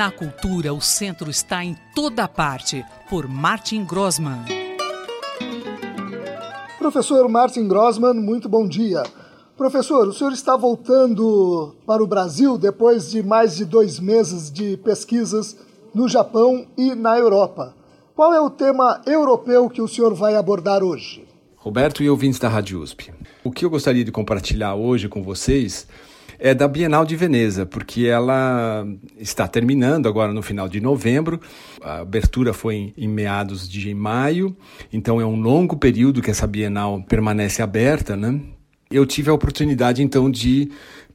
Na cultura, o centro está em toda parte, por Martin Grossman. Professor Martin Grossman, muito bom dia. Professor, o senhor está voltando para o Brasil depois de mais de dois meses de pesquisas no Japão e na Europa. Qual é o tema europeu que o senhor vai abordar hoje? Roberto e ouvintes da Rádio USP. O que eu gostaria de compartilhar hoje com vocês é da Bienal de Veneza, porque ela está terminando agora no final de novembro. A abertura foi em, meados de maio, então é um longo período que essa Bienal permanece aberta, né? Eu tive a oportunidade então de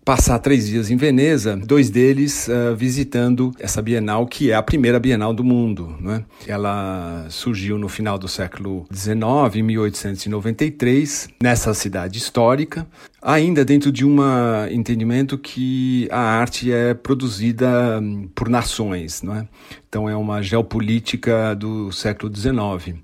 passar três dias em Veneza, dois deles uh, visitando essa Bienal, que é a primeira Bienal do mundo. Né? Ela surgiu no final do século XIX, em 1893, nessa cidade histórica, ainda dentro de um entendimento que a arte é produzida hum, por nações. Não é? Então é uma geopolítica do século XIX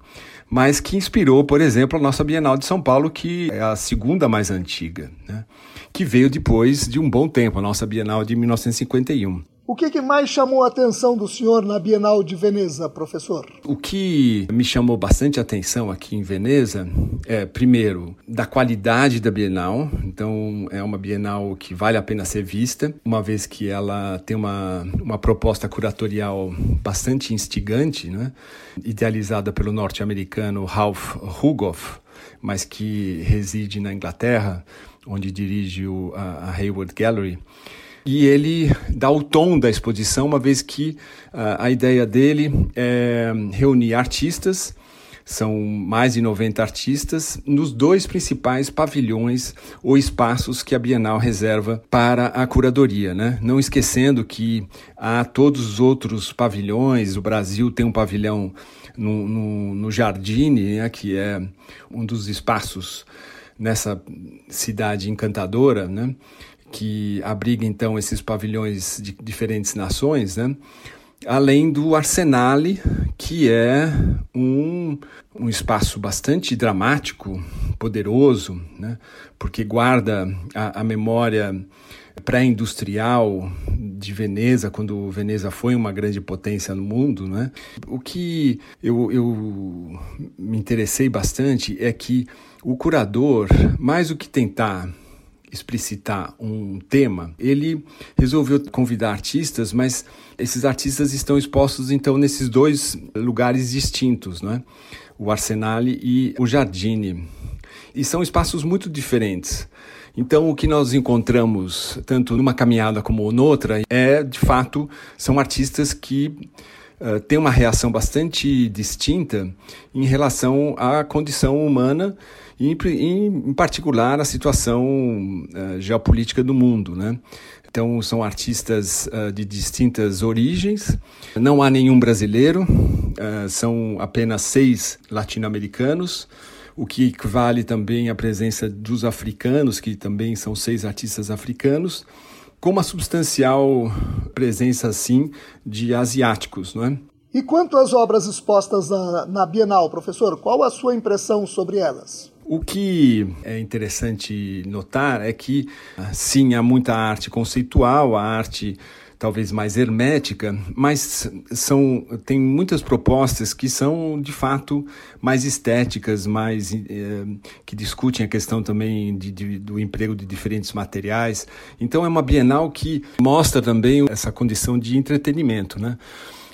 mas que inspirou, por exemplo, a nossa Bienal de São Paulo, que é a segunda mais antiga. Né? que veio depois de um bom tempo, a nossa Bienal de 1951. O que, que, mais chamou a atenção do senhor na Bienal de Veneza, professor? O que me chamou bastante atenção aqui em Veneza é, primeiro, da qualidade da Bienal. Então, é uma Bienal que vale a pena ser vista, uma vez que ela tem uma, uma proposta curatorial bastante instigante, né? idealizada pelo norte-americano Ralph Rugoff, mas que reside na Inglaterra onde dirige o, a, a Hayward Gallery. E ele dá o tom da exposição, uma vez que uh, a ideia dele é reunir artistas, são mais de 90 artistas, nos dois principais pavilhões ou espaços que a Bienal reserva para a curadoria. Né? Não esquecendo que há todos os outros pavilhões, o Brasil tem um pavilhão no, no, no Jardine, né, que é um dos espaços nessa cidade encantadora, né? Que abriga então esses pavilhões de diferentes nações, né? além do Arsenale, que é um, um espaço bastante dramático, poderoso, né? porque guarda a, a memória pré-industrial de Veneza, quando Veneza foi uma grande potência no mundo. Né? O que eu, eu me interessei bastante é que o curador, mais do que tentar explicitar um tema, ele resolveu convidar artistas, mas esses artistas estão expostos então nesses dois lugares distintos, né? O Arsenale e o Jardine. E são espaços muito diferentes. Então, o que nós encontramos, tanto numa caminhada como noutra, é, de fato, são artistas que uh, têm uma reação bastante distinta em relação à condição humana e, em particular, a situação uh, geopolítica do mundo. Né? Então, são artistas uh, de distintas origens, não há nenhum brasileiro, são apenas seis latino-americanos, o que equivale também à presença dos africanos, que também são seis artistas africanos, com uma substancial presença, assim, de asiáticos, não é? E quanto às obras expostas na, na Bienal, professor, qual a sua impressão sobre elas? O que é interessante notar é que, sim, há muita arte conceitual, a arte talvez mais hermética, mas são tem muitas propostas que são de fato mais estéticas, mais eh, que discutem a questão também de, de, do emprego de diferentes materiais. Então é uma Bienal que mostra também essa condição de entretenimento, né?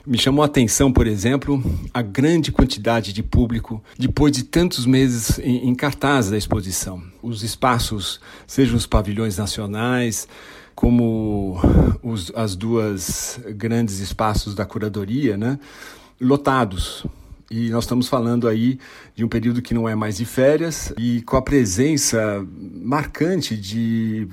Me chamou a atenção, por exemplo, a grande quantidade de público depois de tantos meses em, em cartaz da exposição. Os espaços, sejam os pavilhões nacionais, como os, as duas grandes espaços da curadoria, né, lotados. E nós estamos falando aí de um período que não é mais de férias e com a presença marcante de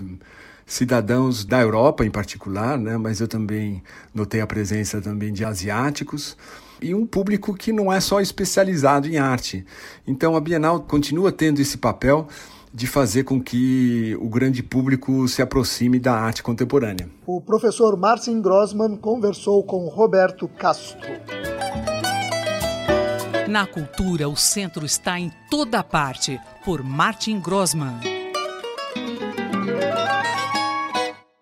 cidadãos da Europa em particular, né? mas eu também notei a presença também de asiáticos e um público que não é só especializado em arte. Então a Bienal continua tendo esse papel de fazer com que o grande público se aproxime da arte contemporânea. O professor Martin Grossman conversou com Roberto Castro. Na cultura, o centro está em toda parte, por Martin Grossman.